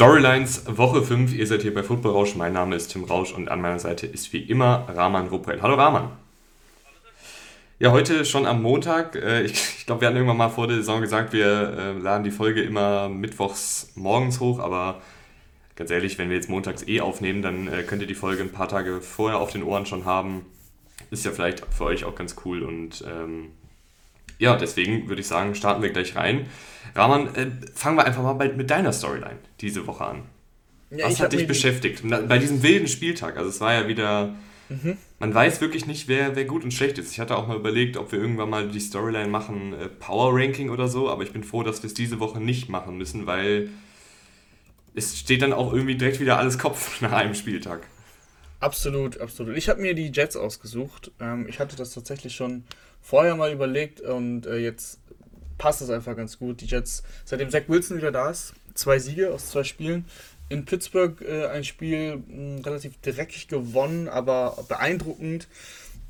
Storylines Woche 5. Ihr seid hier bei Football Rausch. Mein Name ist Tim Rausch und an meiner Seite ist wie immer Rahman Ruppel. Hallo Rahman. Ja, heute schon am Montag. Äh, ich, ich glaube, wir hatten irgendwann mal vor der Saison gesagt, wir äh, laden die Folge immer mittwochs morgens hoch, aber ganz ehrlich, wenn wir jetzt montags eh aufnehmen, dann äh, könnt ihr die Folge ein paar Tage vorher auf den Ohren schon haben. Ist ja vielleicht für euch auch ganz cool und ähm, ja, deswegen würde ich sagen, starten wir gleich rein. Rahman, äh, fangen wir einfach mal bei, mit deiner Storyline diese Woche an. Ja, Was hat dich beschäftigt? Bei diesem wilden Spieltag, also es war ja wieder, mhm. man weiß wirklich nicht, wer, wer gut und schlecht ist. Ich hatte auch mal überlegt, ob wir irgendwann mal die Storyline machen, äh, Power Ranking oder so, aber ich bin froh, dass wir es diese Woche nicht machen müssen, weil es steht dann auch irgendwie direkt wieder alles Kopf nach einem Spieltag. Absolut, absolut. Ich habe mir die Jets ausgesucht. Ähm, ich hatte das tatsächlich schon vorher mal überlegt und äh, jetzt passt es einfach ganz gut. Die Jets, seitdem Zach Wilson wieder da ist, zwei Siege aus zwei Spielen. In Pittsburgh äh, ein Spiel mh, relativ dreckig gewonnen, aber beeindruckend.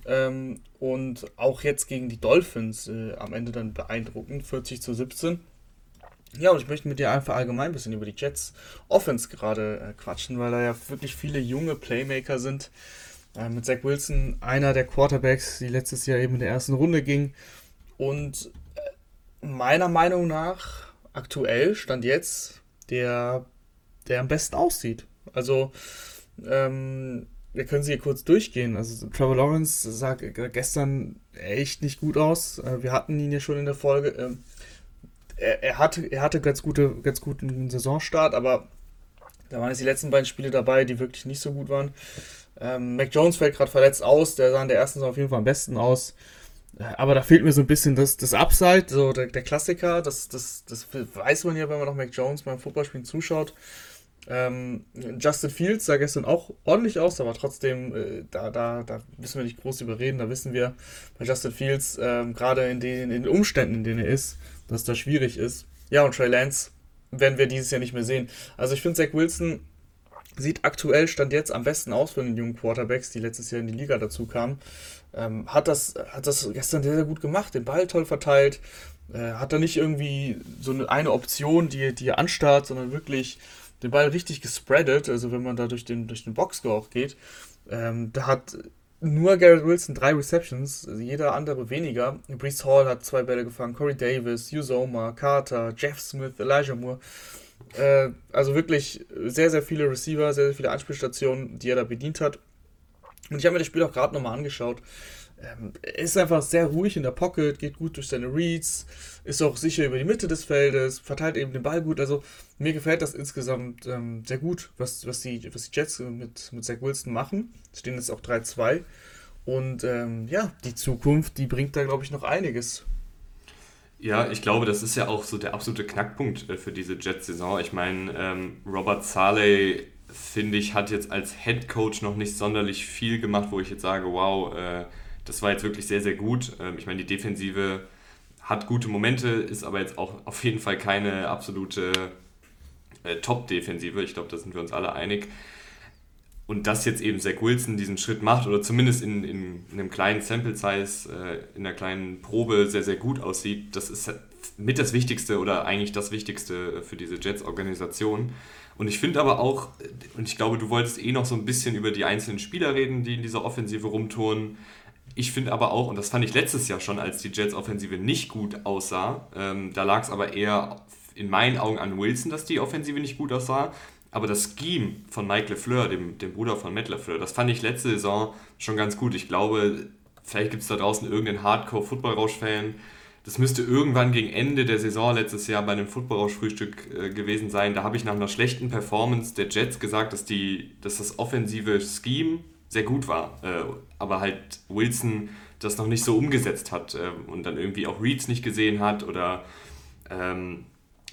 Ähm, und auch jetzt gegen die Dolphins äh, am Ende dann beeindruckend, 40 zu 17. Ja, und ich möchte mit dir einfach allgemein ein bisschen über die Jets Offense gerade äh, quatschen, weil da ja wirklich viele junge Playmaker sind. Äh, mit Zach Wilson, einer der Quarterbacks, die letztes Jahr eben in der ersten Runde ging. Und meiner Meinung nach aktuell, stand jetzt, der, der am besten aussieht. Also, ähm, wir können sie hier kurz durchgehen. Also, Trevor Lawrence sah gestern echt nicht gut aus. Äh, wir hatten ihn ja schon in der Folge. Ähm, er, er, hatte, er hatte ganz, gute, ganz guten Saisonstart, aber da waren jetzt die letzten beiden Spiele dabei, die wirklich nicht so gut waren. Ähm, Mac Jones fällt gerade verletzt aus, der sah in der ersten Saison auf jeden Fall am besten aus. Aber da fehlt mir so ein bisschen das, das Upside, so der, der Klassiker. Das, das, das weiß man ja, wenn man noch Mac Jones beim Fußballspielen zuschaut. Ähm, Justin Fields sah gestern auch ordentlich aus, aber trotzdem, äh, da, da, da müssen wir nicht groß überreden. Da wissen wir bei Justin Fields, ähm, gerade in den, in den Umständen, in denen er ist, dass das schwierig ist. Ja, und Trey Lance werden wir dieses Jahr nicht mehr sehen. Also ich finde, Zach Wilson sieht aktuell, stand jetzt am besten aus von den jungen Quarterbacks, die letztes Jahr in die Liga dazu kamen. Ähm, hat, das, hat das gestern sehr, sehr gut gemacht, den Ball toll verteilt. Äh, hat da nicht irgendwie so eine, eine Option, die, die er anstarrt, sondern wirklich den Ball richtig gespreadet. Also wenn man da durch den, durch den Boxscore auch geht. Ähm, da hat nur Garrett Wilson drei Receptions, also jeder andere weniger. Brees Hall hat zwei Bälle gefangen, Corey Davis, Uzoma, Carter, Jeff Smith, Elijah Moore. Äh, also wirklich sehr, sehr viele Receiver, sehr, sehr viele Anspielstationen, die er da bedient hat. Und ich habe mir das Spiel auch gerade nochmal angeschaut. Ähm, er ist einfach sehr ruhig in der Pocket, geht gut durch seine Reads, ist auch sicher über die Mitte des Feldes, verteilt eben den Ball gut. Also mir gefällt das insgesamt ähm, sehr gut, was, was, die, was die Jets mit, mit Zach Wilson machen. Stehen jetzt auch 3-2. Und ähm, ja, die Zukunft, die bringt da, glaube ich, noch einiges. Ja, ich glaube, das ist ja auch so der absolute Knackpunkt äh, für diese Jets-Saison. Ich meine, ähm, Robert Saleh finde ich, hat jetzt als Head Coach noch nicht sonderlich viel gemacht, wo ich jetzt sage, wow, äh, das war jetzt wirklich sehr, sehr gut. Ähm, ich meine, die Defensive hat gute Momente, ist aber jetzt auch auf jeden Fall keine absolute äh, Top-Defensive. Ich glaube, da sind wir uns alle einig. Und dass jetzt eben Zach Wilson diesen Schritt macht oder zumindest in, in, in einem kleinen Sample-Size, äh, in einer kleinen Probe sehr, sehr gut aussieht, das ist mit das Wichtigste oder eigentlich das Wichtigste für diese Jets-Organisation. Und ich finde aber auch, und ich glaube, du wolltest eh noch so ein bisschen über die einzelnen Spieler reden, die in dieser Offensive rumtouren. Ich finde aber auch, und das fand ich letztes Jahr schon, als die Jets-Offensive nicht gut aussah, ähm, da lag es aber eher in meinen Augen an Wilson, dass die Offensive nicht gut aussah. Aber das Scheme von Mike LeFleur, dem, dem Bruder von Matt LeFleur, das fand ich letzte Saison schon ganz gut. Ich glaube, vielleicht gibt es da draußen irgendeinen Hardcore-Football-Rausch-Fan, das müsste irgendwann gegen Ende der Saison letztes Jahr bei einem Football-Frühstück äh, gewesen sein. Da habe ich nach einer schlechten Performance der Jets gesagt, dass, die, dass das offensive Scheme sehr gut war. Äh, aber halt Wilson das noch nicht so umgesetzt hat äh, und dann irgendwie auch Reads nicht gesehen hat oder ähm,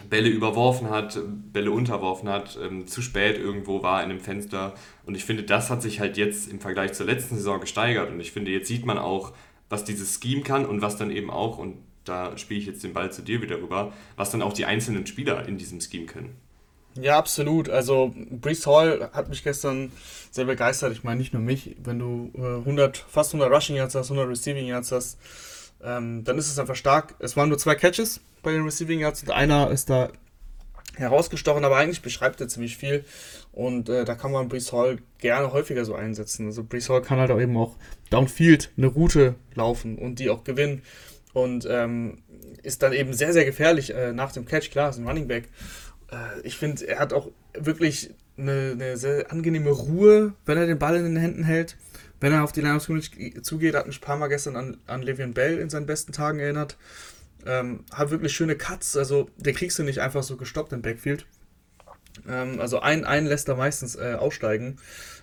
Bälle überworfen hat, Bälle unterworfen hat, ähm, zu spät irgendwo war in dem Fenster. Und ich finde, das hat sich halt jetzt im Vergleich zur letzten Saison gesteigert. Und ich finde, jetzt sieht man auch, was dieses Scheme kann und was dann eben auch, und da spiele ich jetzt den Ball zu dir wieder rüber, was dann auch die einzelnen Spieler in diesem Scheme können. Ja, absolut. Also Brees Hall hat mich gestern sehr begeistert. Ich meine nicht nur mich. Wenn du äh, 100, fast 100 Rushing Yards hast, 100 Receiving Yards hast, ähm, dann ist es einfach stark. Es waren nur zwei Catches bei den Receiving Yards und einer ist da herausgestochen, aber eigentlich beschreibt er ziemlich viel und äh, da kann man Brees Hall gerne häufiger so einsetzen. Also Brees Hall kann halt auch eben auch downfield eine Route laufen und die auch gewinnen und ähm, ist dann eben sehr, sehr gefährlich äh, nach dem Catch. Klar, ist ein Running Back. Äh, ich finde, er hat auch wirklich eine, eine, sehr angenehme Ruhe, wenn er den Ball in den Händen hält. Wenn er auf die Line of zugeht, hat mich ein paar Mal gestern an, an Le'Veon Bell in seinen besten Tagen erinnert. Ähm, hat wirklich schöne Cuts, also der kriegst du nicht einfach so gestoppt im Backfield. Ähm, also einen, einen lässt er meistens äh, aussteigen.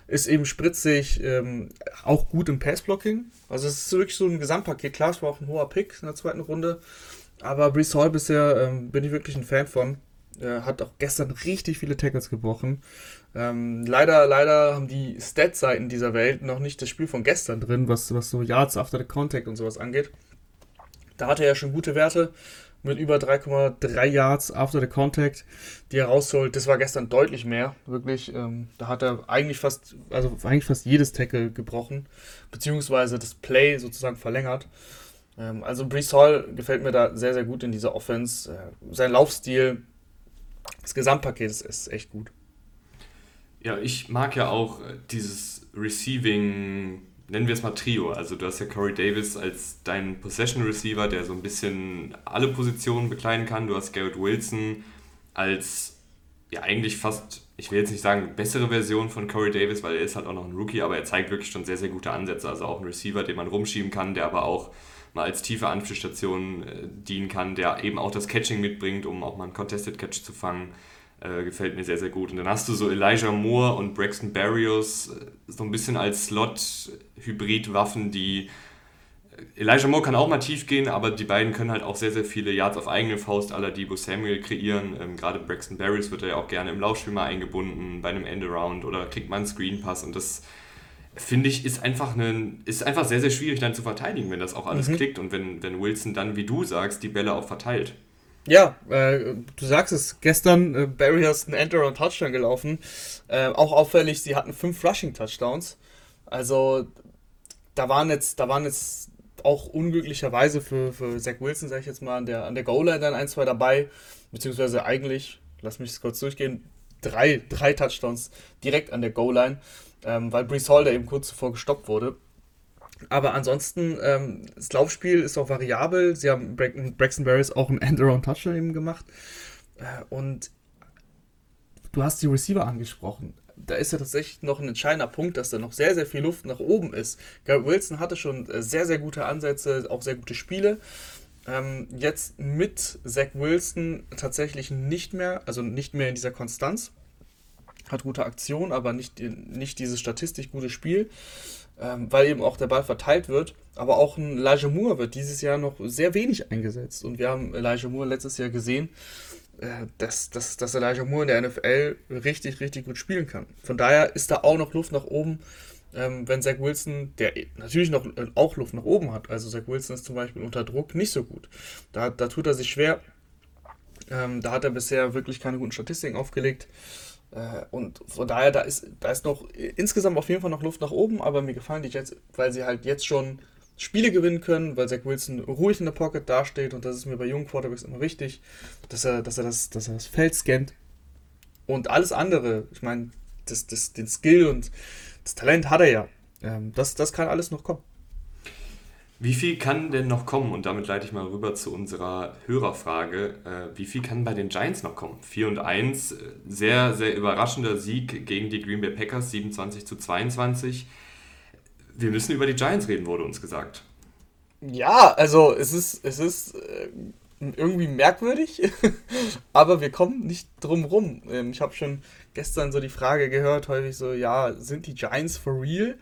Ist eben spritzig, ähm, auch gut im Passblocking. Also es ist wirklich so ein Gesamtpaket. Klar, es war auch ein hoher Pick in der zweiten Runde. Aber Brees Hall bisher ähm, bin ich wirklich ein Fan von. Äh, hat auch gestern richtig viele Tackles gebrochen. Ähm, leider, leider haben die Stat-Seiten dieser Welt noch nicht das Spiel von gestern drin, was, was so Yards after the Contact und sowas angeht. Da hatte er ja schon gute Werte mit über 3,3 Yards after the Contact, die er rausholt. Das war gestern deutlich mehr, wirklich. Ähm, da hat er eigentlich fast, also eigentlich fast jedes Tackle gebrochen, beziehungsweise das Play sozusagen verlängert. Ähm, also Brees Hall gefällt mir da sehr, sehr gut in dieser Offense. Äh, sein Laufstil, das Gesamtpaket ist, ist echt gut. Ja, ich mag ja auch dieses Receiving nennen wir es mal Trio. Also du hast ja Corey Davis als deinen Possession Receiver, der so ein bisschen alle Positionen bekleiden kann. Du hast Garrett Wilson als ja eigentlich fast, ich will jetzt nicht sagen bessere Version von Corey Davis, weil er ist halt auch noch ein Rookie, aber er zeigt wirklich schon sehr, sehr gute Ansätze. Also auch ein Receiver, den man rumschieben kann, der aber auch mal als tiefe Anspielstation äh, dienen kann, der eben auch das Catching mitbringt, um auch mal einen Contested Catch zu fangen. Äh, gefällt mir sehr, sehr gut. Und dann hast du so Elijah Moore und Braxton Barrios äh, so ein bisschen als Slot-Hybrid-Waffen, die. Äh, Elijah Moore kann auch mal tief gehen, aber die beiden können halt auch sehr, sehr viele Yards auf eigene Faust aller Debo Samuel kreieren. Ähm, gerade Braxton Barrios wird ja auch gerne im Laufspiel mal eingebunden, bei einem Endaround oder kriegt man einen Screen Pass und das finde ich, ist einfach, ein, ist einfach sehr, sehr schwierig dann zu verteidigen, wenn das auch alles mhm. klickt und wenn, wenn Wilson dann, wie du sagst, die Bälle auch verteilt. Ja, äh, du sagst es, gestern äh, Barry hast einen Enter und Touchdown gelaufen. Äh, auch auffällig, sie hatten fünf Rushing-Touchdowns. Also da waren jetzt, da waren jetzt auch unglücklicherweise für, für Zach Wilson, sag ich jetzt mal, an der, an der Goal-Line dann ein, zwei dabei. Beziehungsweise eigentlich, lass mich das kurz durchgehen, drei, drei Touchdowns direkt an der Goal-Line, ähm, weil Brees Hall da eben kurz zuvor gestoppt wurde. Aber ansonsten, ähm, das Laufspiel ist auch variabel. Sie haben Braxton Barris auch einen End-Around-Touchdown eben gemacht. Äh, und du hast die Receiver angesprochen. Da ist ja tatsächlich noch ein entscheidender Punkt, dass da noch sehr, sehr viel Luft nach oben ist. Garrett Wilson hatte schon äh, sehr, sehr gute Ansätze, auch sehr gute Spiele. Ähm, jetzt mit Zach Wilson tatsächlich nicht mehr, also nicht mehr in dieser Konstanz. Hat gute Aktion, aber nicht, nicht dieses statistisch gute Spiel ähm, weil eben auch der Ball verteilt wird. Aber auch ein Elijah Moore wird dieses Jahr noch sehr wenig eingesetzt. Und wir haben Elijah Moore letztes Jahr gesehen, äh, dass, dass, dass Elijah Moore in der NFL richtig, richtig gut spielen kann. Von daher ist da auch noch Luft nach oben. Ähm, wenn Zach Wilson, der natürlich noch äh, auch Luft nach oben hat, also Zach Wilson ist zum Beispiel unter Druck nicht so gut. Da, da tut er sich schwer. Ähm, da hat er bisher wirklich keine guten Statistiken aufgelegt. Äh, und von daher, da ist, da ist noch insgesamt auf jeden Fall noch Luft nach oben, aber mir gefallen die Jets, weil sie halt jetzt schon Spiele gewinnen können, weil Zach Wilson ruhig in der Pocket dasteht und das ist mir bei jungen Quarterbacks immer wichtig, dass er, dass er, das, dass er das Feld scannt. Und alles andere, ich meine, das, das, den Skill und das Talent hat er ja. Ähm, das, das kann alles noch kommen. Wie viel kann denn noch kommen? Und damit leite ich mal rüber zu unserer Hörerfrage. Äh, wie viel kann bei den Giants noch kommen? 4 und 1, äh, sehr, sehr überraschender Sieg gegen die Green Bay Packers, 27 zu 22. Wir müssen über die Giants reden, wurde uns gesagt. Ja, also es ist, es ist äh, irgendwie merkwürdig, aber wir kommen nicht drum rum. Ähm, ich habe schon gestern so die Frage gehört, häufig so, ja, sind die Giants for real?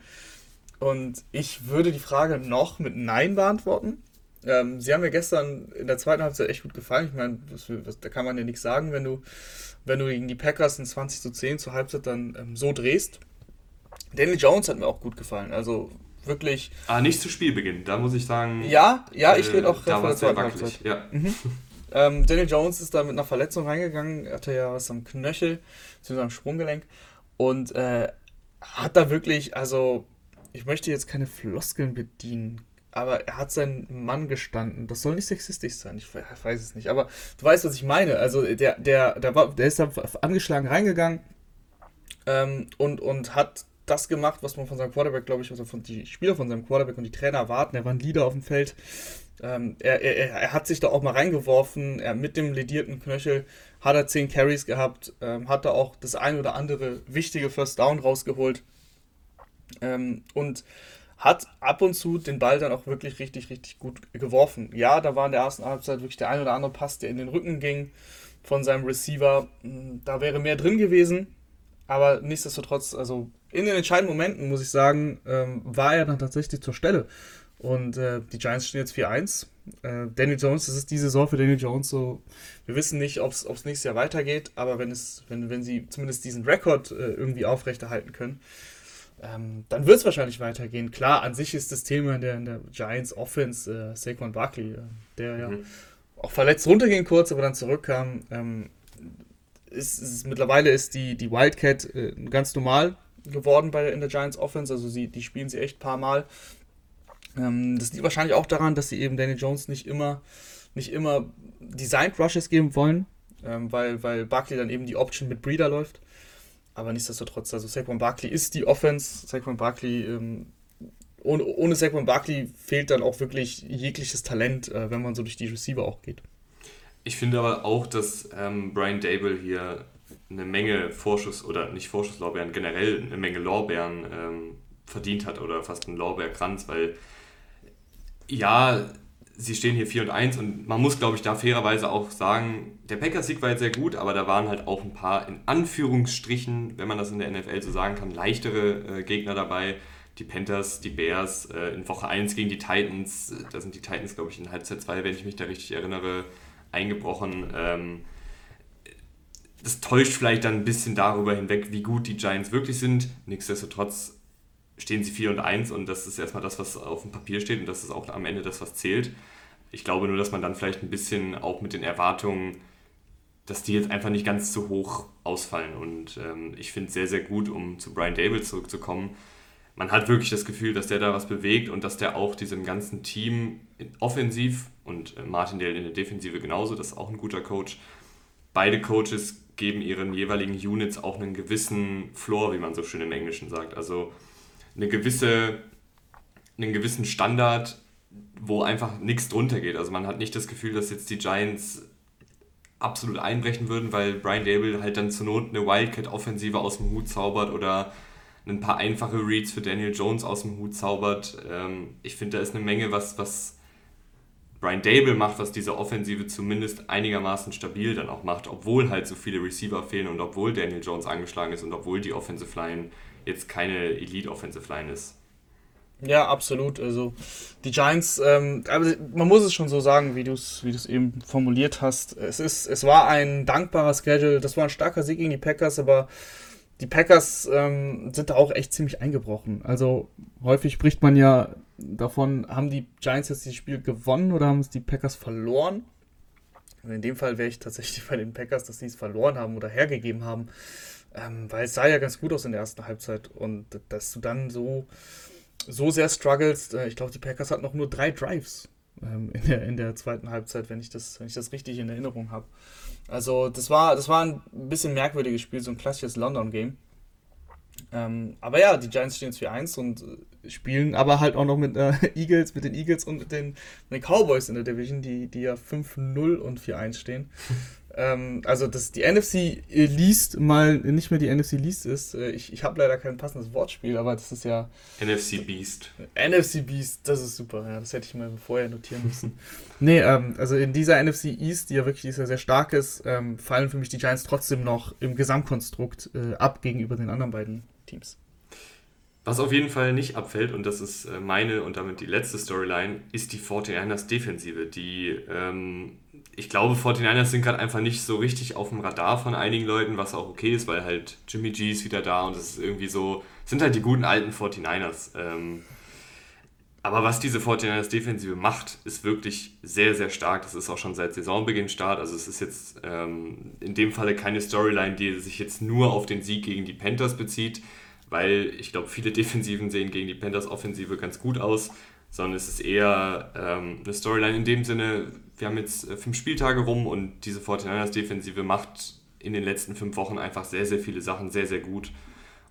Und ich würde die Frage noch mit Nein beantworten. Ähm, sie haben mir gestern in der zweiten Halbzeit echt gut gefallen. Ich meine, da kann man ja nichts sagen, wenn du, wenn du gegen die Packers in 20 zu 10 zur Halbzeit dann ähm, so drehst. Daniel Jones hat mir auch gut gefallen. Also wirklich. Ah, nicht zu Spielbeginn, da muss ich sagen. Ja, ja, ich rede auch äh, von der zweiten Halbzeit. Ja. Mhm. Ähm, Daniel Jones ist da mit einer Verletzung reingegangen, hatte ja was am Knöchel, beziehungsweise am Sprunggelenk und äh, hat da wirklich, also ich möchte jetzt keine Floskeln bedienen, aber er hat seinen Mann gestanden. Das soll nicht sexistisch sein, ich weiß es nicht. Aber du weißt, was ich meine. Also der, der, der, war, der ist da angeschlagen reingegangen ähm, und, und hat das gemacht, was man von seinem Quarterback, glaube ich, also von die Spieler von seinem Quarterback und die Trainer erwarten. Er war ein Leader auf dem Feld. Ähm, er, er, er hat sich da auch mal reingeworfen. Er mit dem ledierten Knöchel hat er 10 Carries gehabt, ähm, hat da auch das ein oder andere wichtige First Down rausgeholt. Ähm, und hat ab und zu den Ball dann auch wirklich richtig, richtig gut geworfen. Ja, da war in der ersten Halbzeit wirklich der ein oder andere Pass, der in den Rücken ging von seinem Receiver. Hm, da wäre mehr drin gewesen, aber nichtsdestotrotz, also in den entscheidenden Momenten, muss ich sagen, ähm, war er dann tatsächlich zur Stelle. Und äh, die Giants stehen jetzt 4-1. Äh, Daniel Jones, das ist die Saison für Daniel Jones so. Wir wissen nicht, ob es nächstes Jahr weitergeht, aber wenn, es, wenn, wenn sie zumindest diesen Rekord äh, irgendwie aufrechterhalten können, ähm, dann wird es wahrscheinlich weitergehen. Klar, an sich ist das Thema in der, in der Giants Offense äh, Saquon Barkley, äh, der ja mhm. auch verletzt runterging kurz, aber dann zurückkam. Ähm, ist, ist, mittlerweile ist die, die Wildcat äh, ganz normal geworden bei, in der Giants Offense. Also sie, die spielen sie echt ein paar Mal. Ähm, das liegt wahrscheinlich auch daran, dass sie eben Danny Jones nicht immer, nicht immer Designed Rushes geben wollen, ähm, weil, weil Barkley dann eben die Option mit Breeder läuft. Aber nichtsdestotrotz, also Saquon Barkley ist die Offense. Saquon Barkley, ähm, ohne, ohne Saquon Barkley fehlt dann auch wirklich jegliches Talent, äh, wenn man so durch die Receiver auch geht. Ich finde aber auch, dass ähm, Brian Dable hier eine Menge Vorschuss oder nicht Vorschusslorbeeren, generell eine Menge Lorbeeren ähm, verdient hat oder fast einen Lorbeerkranz, weil ja, sie stehen hier 4 und 1 und man muss, glaube ich, da fairerweise auch sagen, der Packers-Sieg war jetzt sehr gut, aber da waren halt auch ein paar, in Anführungsstrichen, wenn man das in der NFL so sagen kann, leichtere äh, Gegner dabei. Die Panthers, die Bears, äh, in Woche 1 gegen die Titans, da sind die Titans, glaube ich, in Halbzeit 2, wenn ich mich da richtig erinnere, eingebrochen. Ähm, das täuscht vielleicht dann ein bisschen darüber hinweg, wie gut die Giants wirklich sind. Nichtsdestotrotz stehen sie 4 und 1 und das ist erstmal das, was auf dem Papier steht und das ist auch am Ende das, was zählt. Ich glaube nur, dass man dann vielleicht ein bisschen auch mit den Erwartungen, dass die jetzt einfach nicht ganz so hoch ausfallen. Und ähm, ich finde es sehr, sehr gut, um zu Brian Dable zurückzukommen. Man hat wirklich das Gefühl, dass der da was bewegt und dass der auch diesem ganzen Team offensiv und äh, Martin Dale in der Defensive genauso, das ist auch ein guter Coach. Beide Coaches geben ihren jeweiligen Units auch einen gewissen Floor, wie man so schön im Englischen sagt. Also eine gewisse, einen gewissen Standard, wo einfach nichts drunter geht. Also man hat nicht das Gefühl, dass jetzt die Giants absolut einbrechen würden, weil Brian Dable halt dann zur Not eine Wildcat-Offensive aus dem Hut zaubert oder ein paar einfache Reads für Daniel Jones aus dem Hut zaubert. Ähm, ich finde, da ist eine Menge, was, was Brian Dable macht, was diese Offensive zumindest einigermaßen stabil dann auch macht, obwohl halt so viele Receiver fehlen und obwohl Daniel Jones angeschlagen ist und obwohl die Offensive Line jetzt keine Elite Offensive Line ist. Ja, absolut. Also die Giants, ähm, also man muss es schon so sagen, wie du es wie eben formuliert hast. Es, ist, es war ein dankbarer Schedule. Das war ein starker Sieg gegen die Packers, aber die Packers ähm, sind da auch echt ziemlich eingebrochen. Also häufig spricht man ja davon, haben die Giants jetzt das Spiel gewonnen oder haben es die Packers verloren? Und in dem Fall wäre ich tatsächlich bei den Packers, dass sie es verloren haben oder hergegeben haben. Ähm, weil es sah ja ganz gut aus in der ersten Halbzeit und dass du dann so, so sehr strugglest, äh, ich glaube, die Packers hatten noch nur drei Drives ähm, in, der, in der zweiten Halbzeit, wenn ich das, wenn ich das richtig in Erinnerung habe. Also das war, das war ein bisschen merkwürdiges Spiel, so ein klassisches London-Game. Ähm, aber ja, die Giants stehen jetzt 4-1 und äh, spielen aber halt auch noch mit äh, Eagles, mit den Eagles und mit den, mit den Cowboys in der Division, die, die ja 5-0 und 4-1 stehen. Ähm, also, dass die NFC liest mal nicht mehr die NFC liest ist. Äh, ich ich habe leider kein passendes Wortspiel, aber das ist ja. NFC Beast. NFC Beast, das ist super. Ja, das hätte ich mal vorher notieren müssen. nee, ähm, also in dieser NFC East, die ja wirklich die ja sehr stark ist, ähm, fallen für mich die Giants trotzdem noch im Gesamtkonstrukt äh, ab gegenüber den anderen beiden Teams. Was auf jeden Fall nicht abfällt, und das ist äh, meine und damit die letzte Storyline, ist die 49ers Defensive, die ähm, ich glaube, 49ers sind gerade einfach nicht so richtig auf dem Radar von einigen Leuten, was auch okay ist, weil halt Jimmy G ist wieder da und es ist irgendwie so, sind halt die guten alten 49ers. Ähm, aber was diese 49ers Defensive macht, ist wirklich sehr, sehr stark. Das ist auch schon seit Saisonbeginn Start. Also es ist jetzt ähm, in dem Falle keine Storyline, die sich jetzt nur auf den Sieg gegen die Panthers bezieht, weil ich glaube, viele Defensiven sehen gegen die Panthers Offensive ganz gut aus sondern es ist eher ähm, eine Storyline in dem Sinne, wir haben jetzt äh, fünf Spieltage rum und diese 49ers-Defensive macht in den letzten fünf Wochen einfach sehr, sehr viele Sachen sehr, sehr gut.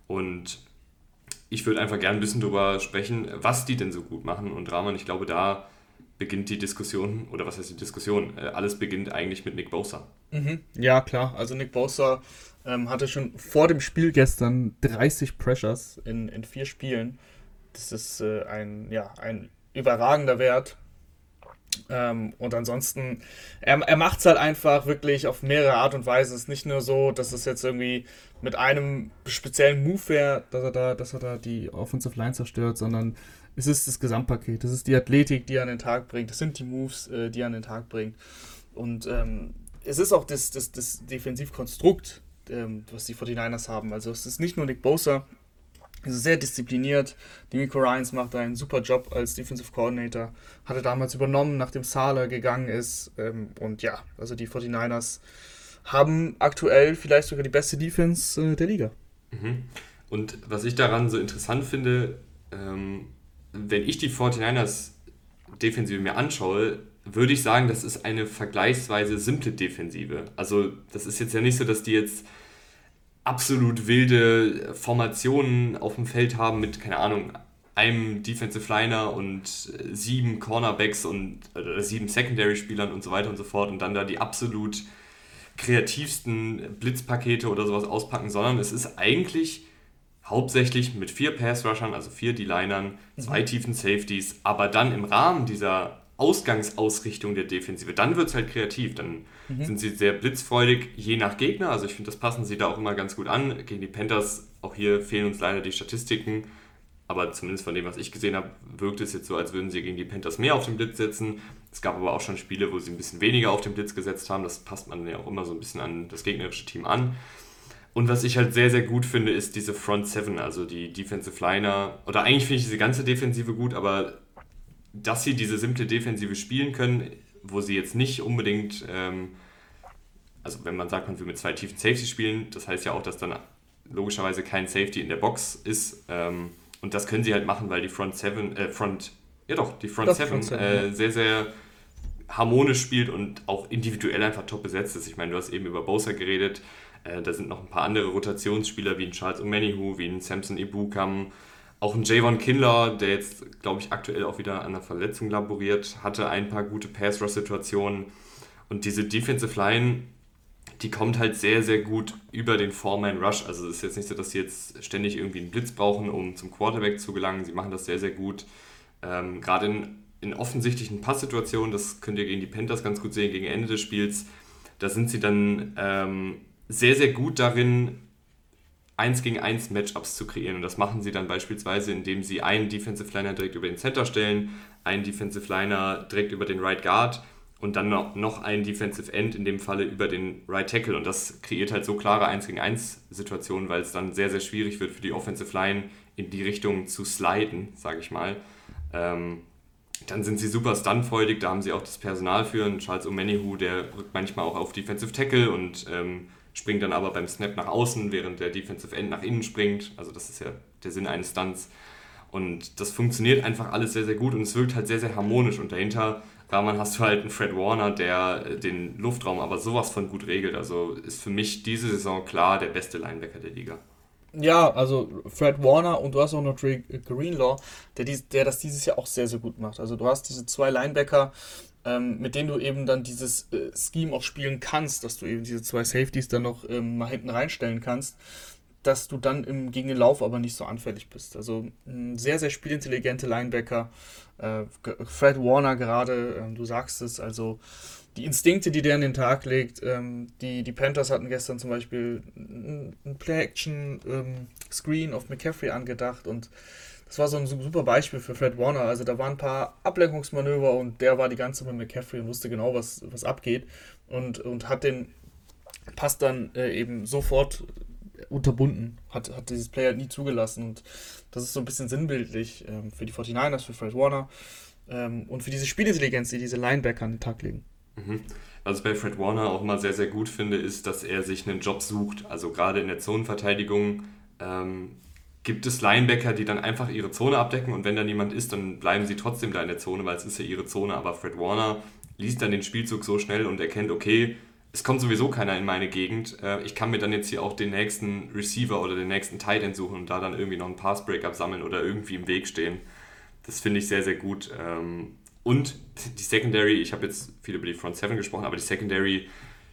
Und ich würde einfach gerne ein bisschen darüber sprechen, was die denn so gut machen. Und Rahman, ich glaube, da beginnt die Diskussion, oder was heißt die Diskussion? Äh, alles beginnt eigentlich mit Nick Bosa. Mhm. Ja, klar. Also Nick Bosa ähm, hatte schon vor dem Spiel gestern 30 Pressures in, in vier Spielen. Das ist äh, ein, ja, ein überragender Wert. Ähm, und ansonsten, er, er macht es halt einfach wirklich auf mehrere Art und Weise. Es ist nicht nur so, dass es jetzt irgendwie mit einem speziellen Move wäre, dass er da, dass er da die Offensive Line zerstört, sondern es ist das Gesamtpaket. Das ist die Athletik, die er an den Tag bringt. Das sind die Moves, äh, die er an den Tag bringt. Und ähm, es ist auch das, das, das Defensivkonstrukt, ähm, was die 49ers haben. Also es ist nicht nur Nick Bosa, ist sehr diszipliniert. Demico Ryans macht einen super Job als Defensive Coordinator. Hatte damals übernommen, nachdem Sala gegangen ist. Ähm, und ja, also die 49ers haben aktuell vielleicht sogar die beste Defense äh, der Liga. Mhm. Und was ich daran so interessant finde, ähm, wenn ich die 49ers Defensive mir anschaue, würde ich sagen, das ist eine vergleichsweise simple Defensive. Also das ist jetzt ja nicht so, dass die jetzt absolut wilde Formationen auf dem Feld haben mit, keine Ahnung, einem Defensive Liner und sieben Cornerbacks und äh, sieben Secondary-Spielern und so weiter und so fort und dann da die absolut kreativsten Blitzpakete oder sowas auspacken, sondern es ist eigentlich hauptsächlich mit vier Pass-Rushern, also vier D-Linern, zwei mhm. tiefen Safeties, aber dann im Rahmen dieser Ausgangsausrichtung der Defensive, dann wird es halt kreativ. Dann mhm. sind sie sehr blitzfreudig, je nach Gegner. Also ich finde, das passen sie da auch immer ganz gut an. Gegen die Panthers, auch hier fehlen uns leider die Statistiken. Aber zumindest von dem, was ich gesehen habe, wirkt es jetzt so, als würden sie gegen die Panthers mehr auf den Blitz setzen. Es gab aber auch schon Spiele, wo sie ein bisschen weniger auf den Blitz gesetzt haben. Das passt man ja auch immer so ein bisschen an das gegnerische Team an. Und was ich halt sehr, sehr gut finde, ist diese Front Seven, also die Defensive Liner. Oder eigentlich finde ich diese ganze Defensive gut, aber dass sie diese simple Defensive spielen können, wo sie jetzt nicht unbedingt, ähm, also wenn man sagt, man will mit zwei tiefen Safety spielen, das heißt ja auch, dass dann logischerweise kein Safety in der Box ist. Ähm, und das können sie halt machen, weil die Front 7, äh, Front, ja doch, die Front 7 äh, sehr, sehr harmonisch spielt und auch individuell einfach top besetzt ist. Ich meine, du hast eben über Bosa geredet, äh, da sind noch ein paar andere Rotationsspieler wie ein Charles Omenihu, wie ein Samson Ibukam, auch ein Javon Kindler, der jetzt, glaube ich, aktuell auch wieder an einer Verletzung laboriert, hatte ein paar gute Pass-Rush-Situationen. Und diese Defensive Line, die kommt halt sehr, sehr gut über den Four-Man-Rush. Also es ist jetzt nicht so, dass sie jetzt ständig irgendwie einen Blitz brauchen, um zum Quarterback zu gelangen. Sie machen das sehr, sehr gut. Ähm, Gerade in, in offensichtlichen Passsituationen, das könnt ihr gegen die Panthers ganz gut sehen, gegen Ende des Spiels, da sind sie dann ähm, sehr, sehr gut darin, 1 gegen 1 Matchups zu kreieren. Und das machen sie dann beispielsweise, indem sie einen Defensive Liner direkt über den Center stellen, einen Defensive Liner direkt über den Right Guard und dann noch einen Defensive End, in dem Falle über den Right Tackle. Und das kreiert halt so klare 1 gegen 1 Situationen, weil es dann sehr, sehr schwierig wird für die Offensive Line in die Richtung zu sliden, sage ich mal. Ähm, dann sind sie super stunfreudig, da haben sie auch das Personal für. Und Charles Omenihu, der rückt manchmal auch auf Defensive Tackle und ähm, springt dann aber beim Snap nach außen, während der Defensive End nach innen springt. Also das ist ja der Sinn eines Stunts. Und das funktioniert einfach alles sehr, sehr gut und es wirkt halt sehr, sehr harmonisch. Und dahinter, Rahman, hast du halt einen Fred Warner, der äh, den Luftraum aber sowas von gut regelt. Also ist für mich diese Saison klar der beste Linebacker der Liga. Ja, also Fred Warner und du hast auch noch Drake Greenlaw, der, dies, der das dieses Jahr auch sehr, sehr gut macht. Also du hast diese zwei Linebacker, ähm, mit denen du eben dann dieses äh, Scheme auch spielen kannst, dass du eben diese zwei Safeties dann noch ähm, mal hinten reinstellen kannst, dass du dann im, gegen den Lauf aber nicht so anfällig bist. Also ein sehr, sehr spielintelligente Linebacker. Äh, Fred Warner gerade, äh, du sagst es, also die Instinkte, die der an den Tag legt. Ähm, die, die Panthers hatten gestern zum Beispiel ein Play-Action-Screen ähm, auf McCaffrey angedacht und das war so ein super Beispiel für Fred Warner. Also da waren ein paar Ablenkungsmanöver und der war die ganze Zeit mit McCaffrey und wusste genau, was, was abgeht und, und hat den Pass dann äh, eben sofort unterbunden, hat, hat dieses Player nie zugelassen und das ist so ein bisschen sinnbildlich ähm, für die 49ers, für Fred Warner ähm, und für diese Spielintelligenz, die diese Linebacker an den Tag legen. Mhm. Was ich bei Fred Warner auch immer sehr, sehr gut finde, ist, dass er sich einen Job sucht. Also gerade in der Zonenverteidigung ähm, gibt es Linebacker, die dann einfach ihre Zone abdecken und wenn da niemand ist, dann bleiben sie trotzdem da in der Zone, weil es ist ja ihre Zone. Aber Fred Warner liest dann den Spielzug so schnell und erkennt, okay, es kommt sowieso keiner in meine Gegend. Äh, ich kann mir dann jetzt hier auch den nächsten Receiver oder den nächsten Tight End suchen und da dann irgendwie noch einen Pass-Breakup sammeln oder irgendwie im Weg stehen. Das finde ich sehr, sehr gut. Ähm, und die Secondary, ich habe jetzt viel über die Front 7 gesprochen, aber die Secondary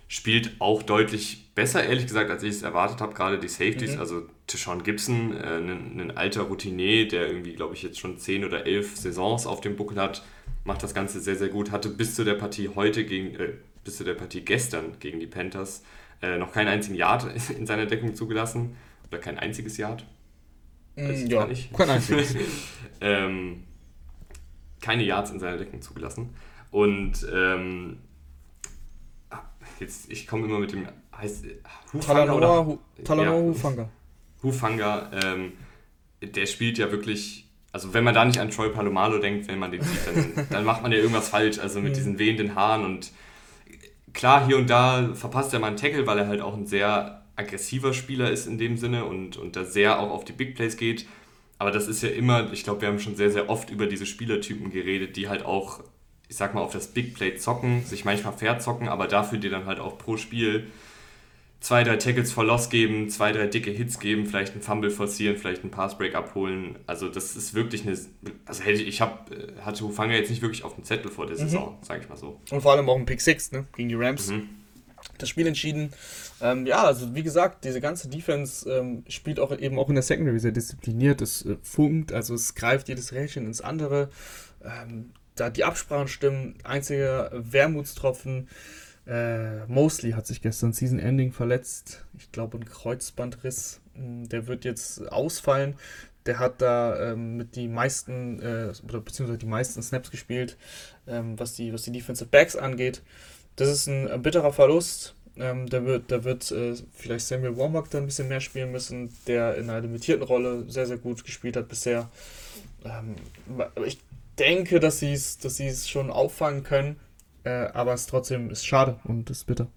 spielt auch deutlich besser, ehrlich gesagt, als ich es erwartet habe. Gerade die Safeties, mhm. also Tishawn Gibson, äh, ein, ein, alter Routinier, der irgendwie, glaube ich, jetzt schon 10 oder 11 Saisons auf dem Buckel hat, macht das Ganze sehr, sehr gut. Hatte bis zu der Partie heute gegen, äh, bis zu der Partie gestern gegen die Panthers äh, noch keinen einzigen Yard in seiner Deckung zugelassen. Oder kein einziges Yard. Mm, ja, kein einziges. ähm, keine Yards in seiner Deckung zugelassen. Und ähm, jetzt, ich komme immer mit dem, heißt Hufanga Talanoa, oder? Talanoa ja, Hufanga. Hufanga, ähm, der spielt ja wirklich, also wenn man da nicht an Troy Palomalo denkt, wenn man den sieht, dann, dann macht man ja irgendwas falsch, also mit mhm. diesen wehenden Haaren und klar, hier und da verpasst er mal einen Tackle, weil er halt auch ein sehr aggressiver Spieler ist in dem Sinne und, und da sehr auch auf die Big Plays geht. Aber das ist ja immer, ich glaube, wir haben schon sehr, sehr oft über diese Spielertypen geredet, die halt auch, ich sag mal, auf das Big Play zocken, sich manchmal fair zocken, aber dafür dir dann halt auch pro Spiel zwei, drei Tackles for Loss geben, zwei, drei dicke Hits geben, vielleicht einen Fumble forcieren, vielleicht einen Passbreak abholen. Also das ist wirklich eine, also hätte ich, ich hab, äh, hatte Hufanga jetzt nicht wirklich auf dem Zettel vor der mhm. Saison, mhm. sage ich mal so. Und vor allem auch ein Pick 6, ne, gegen die Rams. Mhm. Das Spiel entschieden. Ähm, ja, also wie gesagt, diese ganze Defense ähm, spielt auch eben auch in der Secondary sehr diszipliniert. Es äh, funkt, also es greift jedes Rädchen ins andere. Ähm, da die Absprachen stimmen, einziger Wermutstropfen äh, Mosley hat sich gestern Season Ending verletzt. Ich glaube, ein Kreuzbandriss. Hm, der wird jetzt ausfallen. Der hat da ähm, mit die meisten, äh, beziehungsweise die meisten Snaps gespielt, ähm, was, die, was die Defensive Backs angeht. Das ist ein bitterer Verlust. Ähm, da wird, da wird äh, vielleicht Samuel Womack da ein bisschen mehr spielen müssen, der in einer limitierten Rolle sehr, sehr gut gespielt hat bisher. Ähm, ich denke, dass sie es dass schon auffangen können. Äh, aber es trotzdem ist schade und ist bitter.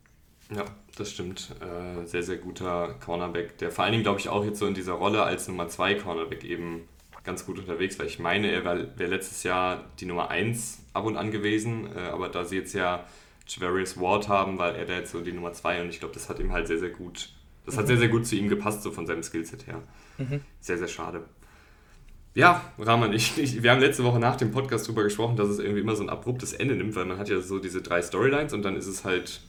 Ja, das stimmt. Äh, sehr, sehr guter Cornerback, der vor allen Dingen, glaube ich, auch jetzt so in dieser Rolle als Nummer 2 Cornerback eben ganz gut unterwegs war. Ich meine, er wäre wär letztes Jahr die Nummer 1 ab und an gewesen, äh, aber da sie jetzt ja Javarius Ward haben, war er da jetzt so die Nummer 2 und ich glaube, das hat ihm halt sehr, sehr gut, das mhm. hat sehr, sehr gut zu ihm gepasst, so von seinem Skillset her. Mhm. Sehr, sehr schade. Ja, Rahman, ich, ich, wir haben letzte Woche nach dem Podcast darüber gesprochen, dass es irgendwie immer so ein abruptes Ende nimmt, weil man hat ja so diese drei Storylines und dann ist es halt,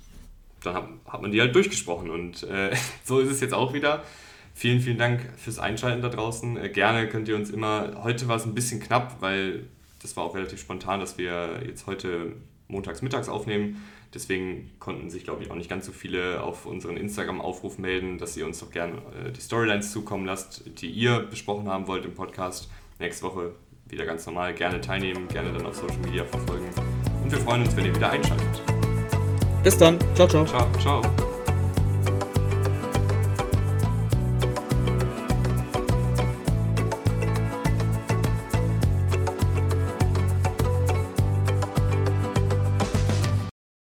dann hat, hat man die halt durchgesprochen und äh, so ist es jetzt auch wieder. Vielen, vielen Dank fürs Einschalten da draußen. Äh, gerne könnt ihr uns immer, heute war es ein bisschen knapp, weil das war auch relativ spontan, dass wir jetzt heute montags mittags aufnehmen. Deswegen konnten sich, glaube ich, auch nicht ganz so viele auf unseren Instagram-Aufruf melden, dass ihr uns doch gerne äh, die Storylines zukommen lasst, die ihr besprochen haben wollt im Podcast. Nächste Woche wieder ganz normal. Gerne teilnehmen, gerne dann auf Social Media verfolgen. Und wir freuen uns, wenn ihr wieder einschaltet. Bis dann. Ciao, ciao. Ciao, ciao.